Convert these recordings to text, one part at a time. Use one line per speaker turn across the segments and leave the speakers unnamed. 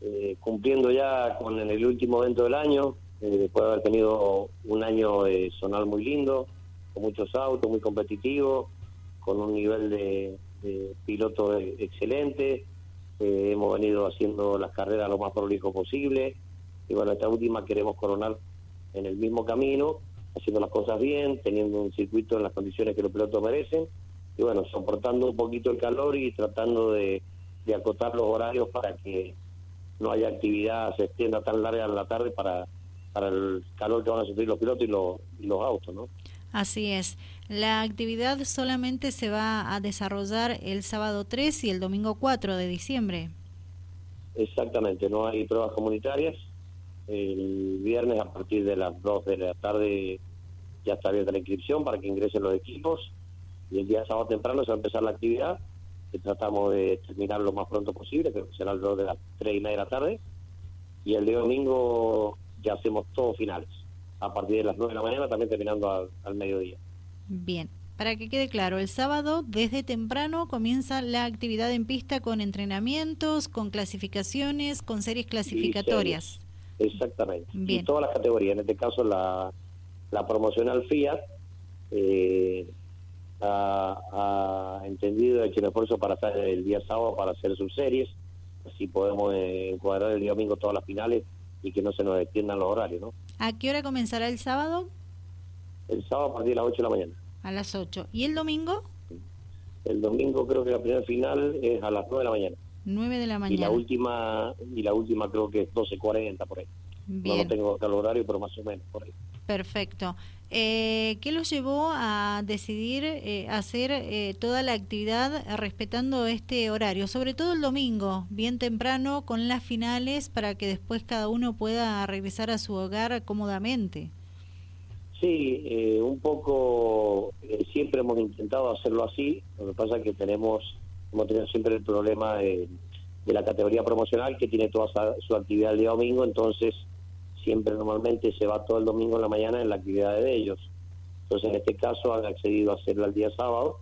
eh, cumpliendo ya con el último evento del año, eh, después de haber tenido un año eh, zonal muy lindo, con muchos autos, muy competitivo, con un nivel de, de piloto excelente. Eh, hemos venido haciendo las carreras lo más prolijo posible. Y bueno, esta última queremos coronar en el mismo camino, haciendo las cosas bien, teniendo un circuito en las condiciones que los pilotos merecen. Y bueno, soportando un poquito el calor y tratando de, de acotar los horarios para que no haya actividad, se extienda tan larga en la tarde para, para el calor que van a sufrir los pilotos y los, y los autos, ¿no?
Así es. La actividad solamente se va a desarrollar el sábado 3 y el domingo 4 de diciembre.
Exactamente, no hay pruebas comunitarias. El viernes a partir de las 2 de la tarde ya está abierta la inscripción para que ingresen los equipos y el día sábado temprano se va a empezar la actividad que tratamos de terminar lo más pronto posible, que será el 2 de las 3 y media de la tarde y el día domingo ya hacemos todos finales a partir de las 9 de la mañana, también terminando al, mediodía.
Bien. Para que quede claro, el sábado desde temprano comienza la actividad en pista con entrenamientos, con clasificaciones, con series clasificatorias.
exactamente. Y todas las categorías, en este caso la, la promocional Fiat eh, ha, entendido, ha hecho un esfuerzo para estar el día sábado para hacer sus series, así podemos eh, encuadrar el día domingo todas las finales y que no se nos extiendan los horarios, ¿no?
¿A qué hora comenzará el sábado?
El sábado a partir de las 8 de la mañana.
A las 8. ¿Y el domingo?
El domingo creo que la primera final es a las 9 de la mañana.
9 de la mañana.
Y la última, y la última creo que es 12.40 por ahí. No lo tengo el horario, pero más o menos por ahí.
Perfecto. Eh, ¿Qué los llevó a decidir eh, hacer eh, toda la actividad respetando este horario? Sobre todo el domingo, bien temprano, con las finales, para que después cada uno pueda regresar a su hogar cómodamente.
Sí, eh, un poco, siempre hemos intentado hacerlo así, lo que pasa es que tenemos, hemos tenido siempre el problema de, de la categoría promocional que tiene toda su actividad el día domingo, entonces siempre normalmente se va todo el domingo en la mañana en la actividad de ellos. Entonces en este caso han accedido a hacerlo el día sábado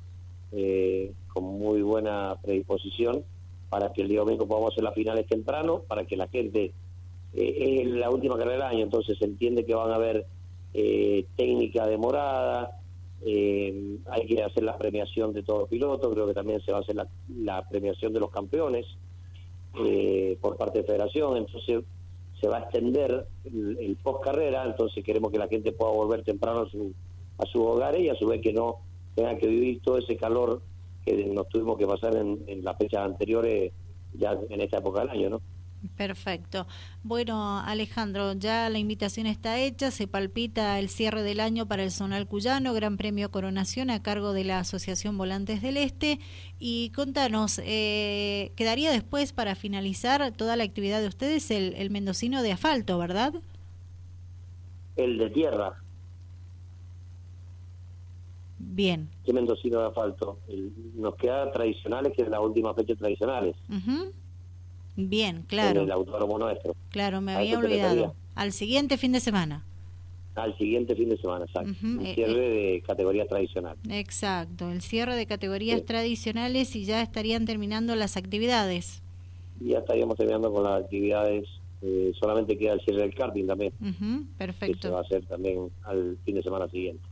eh, con muy buena predisposición para que el día domingo podamos hacer las finales temprano, para que la gente, eh, es la última carrera del año, entonces se entiende que van a haber eh, técnica demorada, eh, hay que hacer la premiación de todos los pilotos, creo que también se va a hacer la, la premiación de los campeones por parte de Federación, entonces se va a extender el, post carrera, entonces queremos que la gente pueda volver temprano a su, a sus hogares y a su vez que no tengan que vivir todo ese calor que nos tuvimos que pasar en, en las fechas anteriores ya en esta época del año, ¿no?
Perfecto. Bueno, Alejandro, ya la invitación está hecha, se palpita el cierre del año para el Zonal Cuyano, Gran Premio Coronación a cargo de la Asociación Volantes del Este. Y contanos, eh, quedaría después para finalizar toda la actividad de ustedes el, el mendocino de asfalto, ¿verdad?
El de tierra.
Bien.
¿Qué mendocino de asfalto? nos queda tradicionales, que es la última fecha tradicionales.
Bien, claro.
el autódromo nuestro.
Claro, me había olvidado. Al siguiente fin de semana.
Al siguiente fin de semana, exacto. El eh, cierre eh. de categorías tradicionales.
Exacto, el cierre de categorías tradicionales y ya estarían terminando las actividades.
Ya estaríamos terminando con las actividades. Eh, solamente queda el cierre del karting también.
perfecto.
Que se va a hacer también al fin de semana siguiente.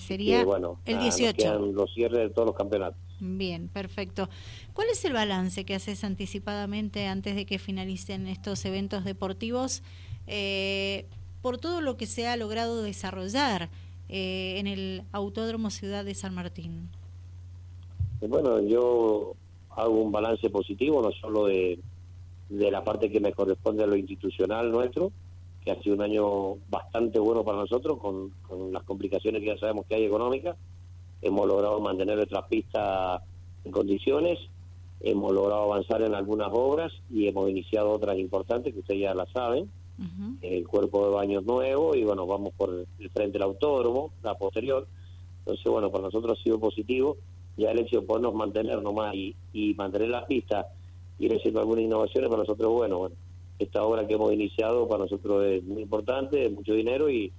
sería
bueno,
el 18.
los cierres de todos los campeonatos.
Bien, perfecto. ¿Cuál es el balance que haces anticipadamente antes de que finalicen estos eventos deportivos eh, por todo lo que se ha logrado desarrollar eh, en el Autódromo Ciudad de San Martín?
Bueno, yo hago un balance positivo, no solo de, de la parte que me corresponde a lo institucional nuestro, que ha sido un año bastante bueno para nosotros, con, con las complicaciones que ya sabemos que hay económicas, hemos logrado mantener nuestras pistas en condiciones, hemos logrado avanzar en algunas obras y hemos iniciado otras importantes que ustedes ya la saben, el cuerpo de baños nuevo y bueno, vamos por el frente del autódromo, la posterior. Entonces, bueno, para nosotros ha sido positivo ya el hecho de podernos mantener nomás y, y mantener las pistas, ir haciendo algunas innovaciones para nosotros, bueno, bueno, esta obra que hemos iniciado para nosotros es muy importante, es mucho dinero y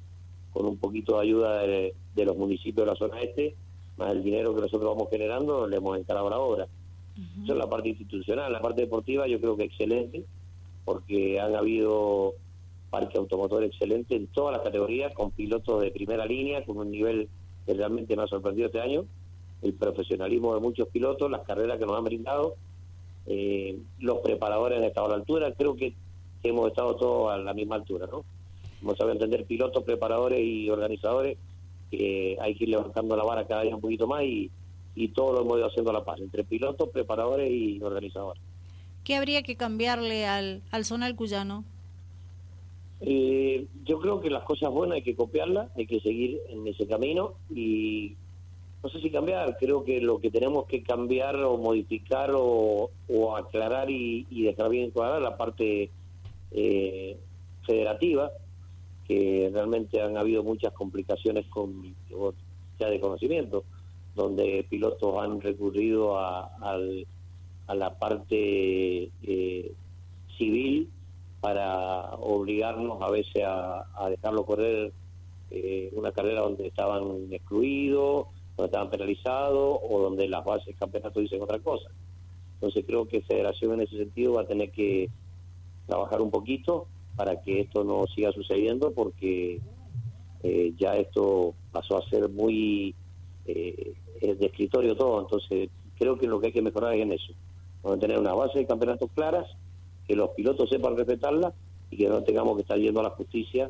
con un poquito de ayuda de, de los municipios de la zona este, más el dinero que nosotros vamos generando, le hemos encarado la obra. Eso es la parte institucional. La parte deportiva yo creo que excelente. porque han habido parque automotor excelente en todas las categorías, con pilotos de primera línea, con un nivel que realmente me ha sorprendido este año, el profesionalismo de muchos pilotos, las carreras que nos han brindado, eh, los preparadores han estado a la altura, creo que hemos estado todos a la misma altura, ¿no? Hemos sabido entender pilotos, preparadores y organizadores, que hay que ir levantando la vara cada día un poquito más y, y todo lo hemos ido haciendo a la paz, entre pilotos, preparadores y organizadores.
¿Qué habría que cambiarle al, al zonal cuyano?
Eh, yo creo que las cosas buenas hay que copiarlas, hay que seguir en ese camino y no sé si cambiar, creo que lo que tenemos que cambiar o modificar o, aclarar y, dejar bien cuadrada la parte eh, federativa, que realmente han habido muchas complicaciones con ya de conocimiento, donde pilotos han recurrido a, la parte eh, civil para obligarnos a veces a, dejarlo correr eh, una carrera donde estaban excluidos, donde estaban penalizados o donde las bases del campeonato dicen otra cosa. Entonces creo que Federación en ese sentido va a tener que trabajar un poquito para que esto no siga sucediendo porque eh, ya esto pasó a ser muy eh, de escritorio todo, entonces creo que lo que hay que mejorar es en eso, a tener una base de campeonatos claras que los pilotos sepan respetarla y que no tengamos que estar yendo a la justicia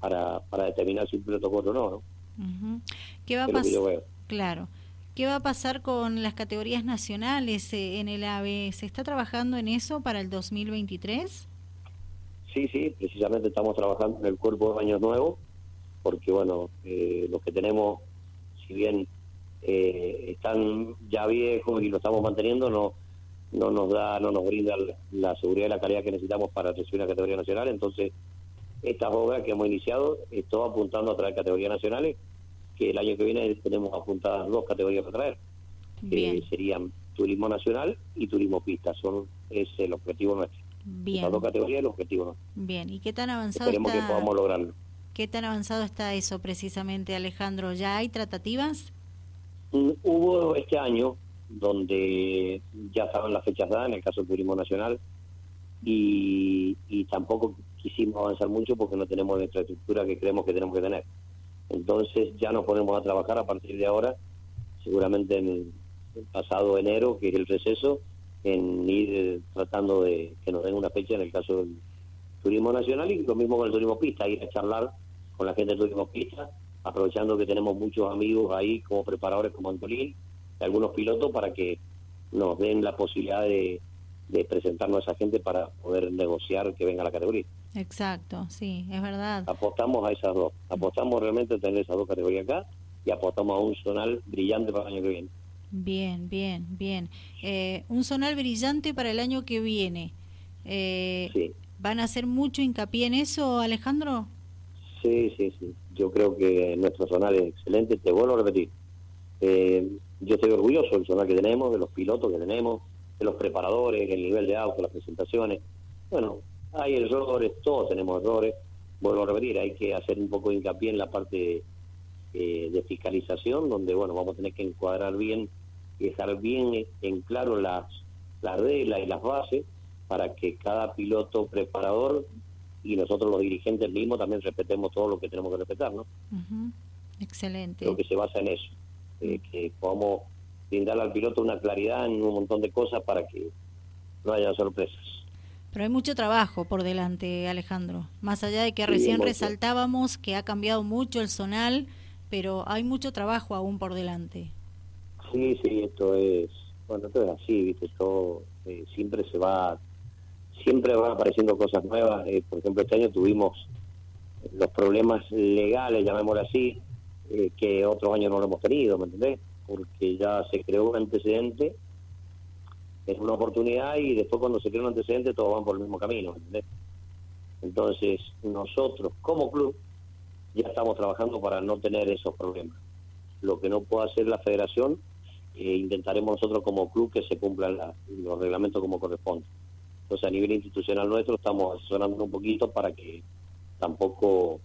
para, para determinar si un piloto corre o no. ¿no?
¿Qué va a pasar? Claro. ¿Qué va a pasar con las categorías nacionales eh, en el AVE? ¿Se está trabajando en eso para el 2023?
Sí, sí, precisamente estamos trabajando en el cuerpo de años nuevos, porque bueno, eh, los que tenemos, si bien eh, están ya viejos y lo estamos manteniendo, no no nos da, no nos brinda la seguridad y la calidad que necesitamos para recibir una categoría nacional. Entonces, estas obras que hemos iniciado, esto apuntando a traer categorías nacionales, que el año que viene tenemos apuntadas dos categorías para traer, que serían turismo nacional y turismo pista. Son es el objetivo nuestro. Bien. dos categorías el objetivo.
Bien, ¿y qué tan avanzado
Esperemos que podamos lograrlo.
¿Qué tan avanzado está eso precisamente, Alejandro? ¿Ya hay tratativas?
Mm, hubo este año donde ya estaban las fechas dadas, en el caso del Turismo Nacional, y, tampoco quisimos avanzar mucho porque no tenemos la infraestructura que creemos que tenemos que tener. Entonces ya nos ponemos a trabajar a partir de ahora, seguramente en el pasado enero, que es el receso, en ir tratando de que nos den una fecha en el caso del turismo nacional y lo mismo con el turismo pista, ir a charlar con la gente del turismo pista, aprovechando que tenemos muchos amigos ahí como preparadores como Antolín, algunos pilotos para que nos den la posibilidad de, presentarnos a esa gente para poder negociar que venga la categoría.
Exacto, sí, es verdad.
Apostamos a esas dos, apostamos realmente a tener esas dos categorías acá y apostamos a un zonal brillante para el año que viene.
Bien, bien, bien. Eh, un zonal brillante para el año que viene. Eh, sí. ¿Van a hacer mucho hincapié en eso, Alejandro?
Sí, sí, sí. Yo creo que nuestro zonal es excelente. Te vuelvo a repetir. Eh, yo estoy orgulloso del zonal que tenemos, de los pilotos que tenemos, de los preparadores, el nivel de auto, las presentaciones. Bueno, hay errores, todos tenemos errores. Vuelvo a repetir, hay que hacer un poco de hincapié en la parte eh, de fiscalización, donde bueno, vamos a tener que encuadrar bien y dejar bien en claro las, las reglas y las bases para que cada piloto preparador y nosotros los dirigentes mismos también respetemos todo lo que tenemos que respetar, ¿no?
Excelente.
Lo que se basa en eso. Eh, que podamos brindarle al piloto una claridad en un montón de cosas para que no haya sorpresas.
Pero hay mucho trabajo por delante, Alejandro. Más allá de que recién resaltábamos que ha cambiado mucho el zonal, pero hay mucho trabajo aún por delante.
Sí, sí, esto es, bueno, esto es así, ¿viste? Esto eh, siempre se va, siempre van apareciendo cosas nuevas. Eh, por ejemplo, este año tuvimos los problemas legales, llamémoslo así, eh, que otros años no lo hemos tenido, ¿me entendés? Porque ya se creó un antecedente, es una oportunidad y después cuando se crea un antecedente todos van por el mismo camino, ¿me entendés? Entonces nosotros como club ya estamos trabajando para no tener esos problemas. Lo que no puede hacer la federación, eh, intentaremos nosotros como club que se cumplan los reglamentos como corresponde. Entonces a nivel institucional nuestro estamos asesorando un poquito para que tampoco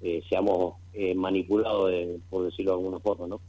eh, seamos eh, manipulados, por decirlo de alguna forma, ¿no?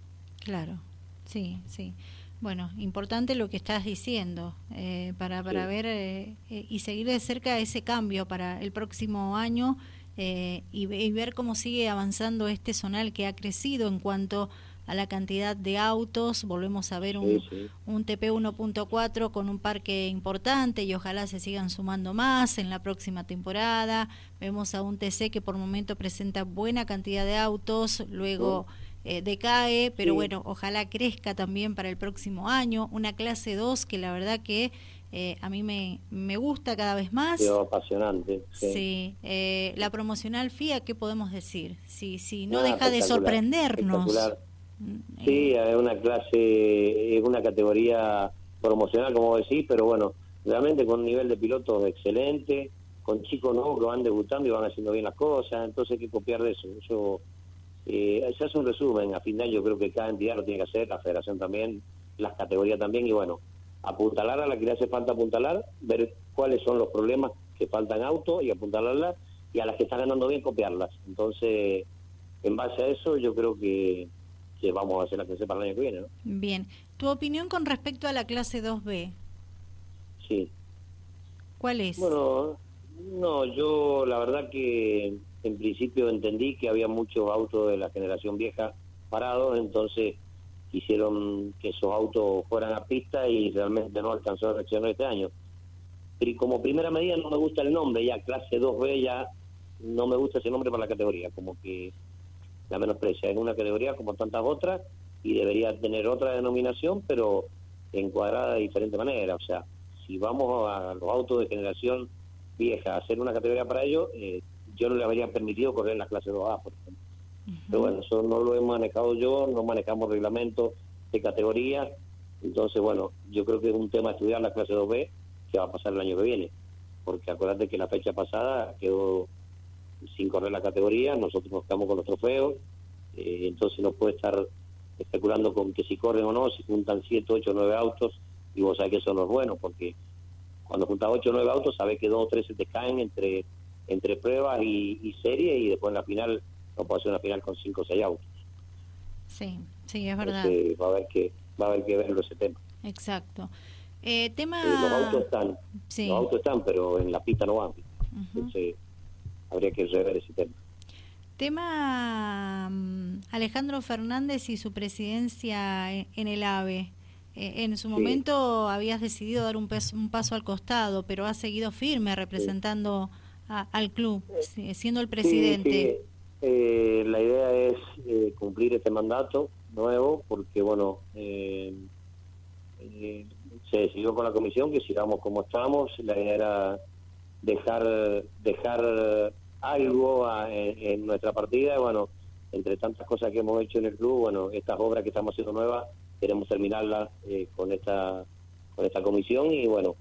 Claro, sí, sí. Bueno, importante lo que estás diciendo eh, para, para ver eh, eh, y seguir de cerca ese cambio para el próximo año y, y, ver cómo sigue avanzando este zonal que ha crecido en cuanto a la cantidad de autos. Volvemos a ver un, un TP 1.4 con un parque importante y ojalá se sigan sumando más en la próxima temporada. Vemos a un TC que por momento presenta buena cantidad de autos, luego... Eh, decae, pero bueno, ojalá crezca también para el próximo año. Una clase 2 que la verdad que eh, a mí me, me gusta cada vez más.
apasionante.
Sí, eh, la promocional FIA, ¿qué podemos decir? Si, si no, deja de sorprendernos.
Sí, es una clase, es una categoría promocional, como decís, pero bueno, realmente con un nivel de pilotos excelente, con chicos nuevos que van debutando y van haciendo bien las cosas, entonces hay que copiar de eso. Eso eh, se hace un resumen, a fin de año creo que cada entidad lo tiene que hacer, la federación también, las categorías también, y bueno, apuntalar a la que le hace falta apuntalar, ver cuáles son los problemas que faltan auto y apuntalarlas, y a las que están ganando bien copiarlas. Entonces, en base a eso, yo creo que, que vamos a hacer la clase para el año que viene. ¿no?
Bien, ¿tu opinión con respecto a la clase 2B?
Sí.
¿Cuál es?
Bueno, no, yo la verdad que en principio entendí que había muchos autos de la generación vieja parados, entonces quisieron que esos autos fueran a pista y realmente no alcanzó a reaccionar este año. Pero como primera medida no me gusta el nombre, ya clase 2B ya no me gusta ese nombre para la categoría, como que la menosprecia. Es una categoría como tantas otras y debería tener otra denominación, pero encuadrada de diferente manera. O sea, si vamos a los autos de generación vieja a hacer una categoría para ellos, eh, yo no le habría permitido correr en la clase 2A, por ejemplo. Pero bueno, eso no lo he manejado yo, no manejamos reglamentos de categoría. Entonces, bueno, yo creo que es un tema estudiar la clase 2B que va a pasar el año que viene. Porque acuérdate que la fecha pasada quedó sin correr la categoría, nosotros nos quedamos con los trofeos, eh, entonces no puede estar especulando con que si corren o no, si juntan 7, 8, 9 autos, y vos sabés que eso no es bueno, porque cuando juntas 8 o 9 autos, sabés que 2 o 3 se te caen entre entre pruebas y, y serie y después en la final no puede ser una final con cinco o seis autos.
Sí, sí, es verdad.
va a haber que va a haber que verlo ese tema.
Exacto. Eh, tema...
Eh, los autos están, los autos están, pero en la pista no van. Entonces habría que rever ese tema.
Tema mm, Alejandro Fernández y su presidencia en el AVE. Eh, en su momento habías decidido dar un, un, paso al costado, pero has seguido firme representando al club, siendo el presidente?
Eh, la idea es eh, cumplir este mandato nuevo porque, bueno, eh, se decidió con la comisión que sigamos como estamos. La idea era dejar, dejar algo en, nuestra partida. Bueno, entre tantas cosas que hemos hecho en el club, bueno, estas obras que estamos haciendo nuevas, queremos terminarlas con esta con esta comisión y bueno,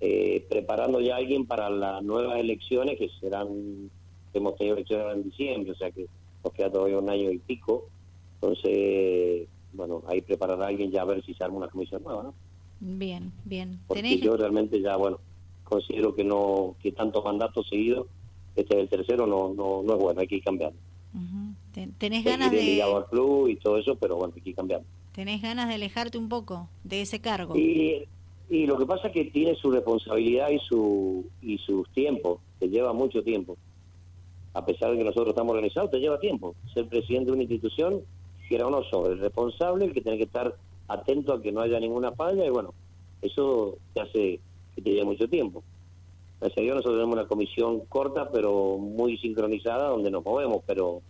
eh, preparando ya a alguien para las nuevas elecciones que serán, hemos tenido elecciones en diciembre, o sea que nos queda todavía un año y pico. Entonces, bueno, ahí preparar a alguien ya a ver si se arma una comisión nueva, ¿no?
Bien, bien.
Porque yo realmente ya, bueno, considero que no que tantos mandatos seguidos, este es el tercero, no, no, no es bueno, hay que ir cambiando.
¿Tenés ganas de...?
al club y todo eso, pero bueno, hay que ir cambiando.
¿Tenés ganas de alejarte un poco de ese cargo?
Y y lo que pasa es que tiene su responsabilidad y su y sus tiempos, te lleva mucho tiempo. A pesar de que nosotros estamos organizados, te lleva tiempo. Ser presidente de una institución, quiera o no, sobre el responsable, el que tiene que estar atento a que no haya ninguna falla, y bueno, eso te hace que te lleve mucho tiempo. Gracias a Dios nosotros tenemos una comisión corta, pero muy sincronizada, donde nos movemos, pero,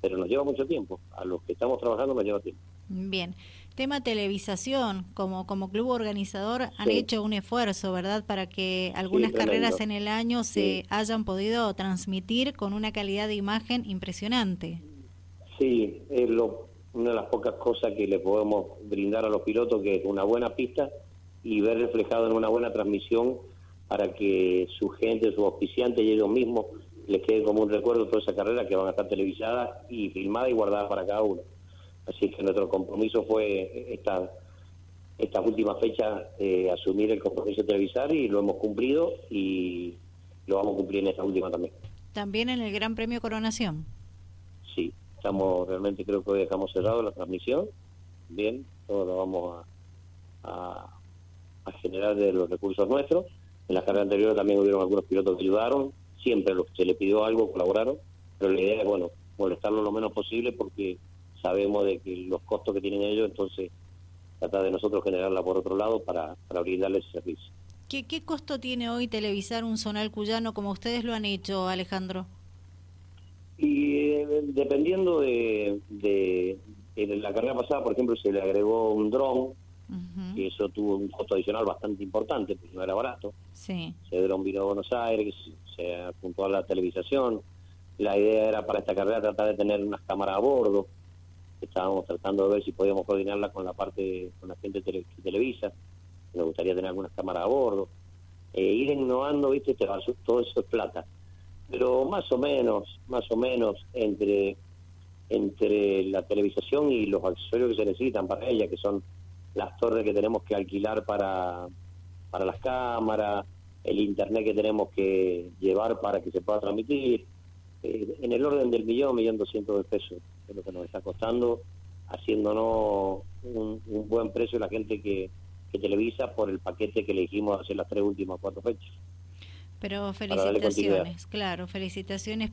pero nos lleva mucho tiempo. A los que estamos trabajando nos lleva tiempo.
Bien. Tema televisación, como, como club organizador han hecho un esfuerzo, ¿verdad? Para que algunas carreras en el año se hayan podido transmitir con una calidad de imagen impresionante.
Sí, es lo, una de las pocas cosas que le podemos brindar a los pilotos, que es una buena pista y ver reflejado en una buena transmisión para que su gente, sus auspiciantes y ellos mismos les quede como un recuerdo toda esa carrera que van a estar televisadas y filmadas y guardadas para cada uno. Así que nuestro compromiso fue esta estas últimas fechas eh, asumir el compromiso de televisar y lo hemos cumplido y lo vamos a cumplir en esta última también.
También en el Gran Premio Coronación.
Sí, estamos realmente creo que hoy dejamos cerrado la transmisión. Bien, todo lo vamos a, generar de los recursos nuestros. En la carrera anterior también hubieron algunos pilotos que ayudaron, siempre los que se le pidió algo colaboraron, pero la idea es, bueno, molestarlo lo menos posible porque sabemos de que los costos que tienen ellos, entonces tratar de nosotros generarla por otro lado para, para brindarles ese servicio.
¿Qué, ¿Qué costo tiene hoy televisar un zonal cuyano como ustedes lo han hecho, Alejandro?
Y eh, dependiendo de, de, la carrera pasada, por ejemplo, se le agregó un dron, y eso tuvo un costo adicional bastante importante, porque no era barato.
Sí.
Se dron vino a Buenos Aires, se apuntó a la televisación. La idea era para esta carrera tratar de tener unas cámaras a bordo. Estábamos tratando de ver si podíamos coordinarla con la parte, con la gente de Televisa. Nos gustaría tener algunas cámaras a bordo. Eh, ir innovando, viste, todo eso es plata pero más o menos, más o menos entre entre la televisación y los accesorios que se necesitan para ella, que son las torres que tenemos que alquilar para, para las cámaras, el internet que tenemos que llevar para que se pueda transmitir, eh, en el orden del millón, millón doscientos de pesos, es lo que nos está costando, haciéndonos un, buen precio la gente que, que televisa por el paquete que elegimos hacer las tres últimas cuatro fechas.
Pero felicitaciones, claro, felicitaciones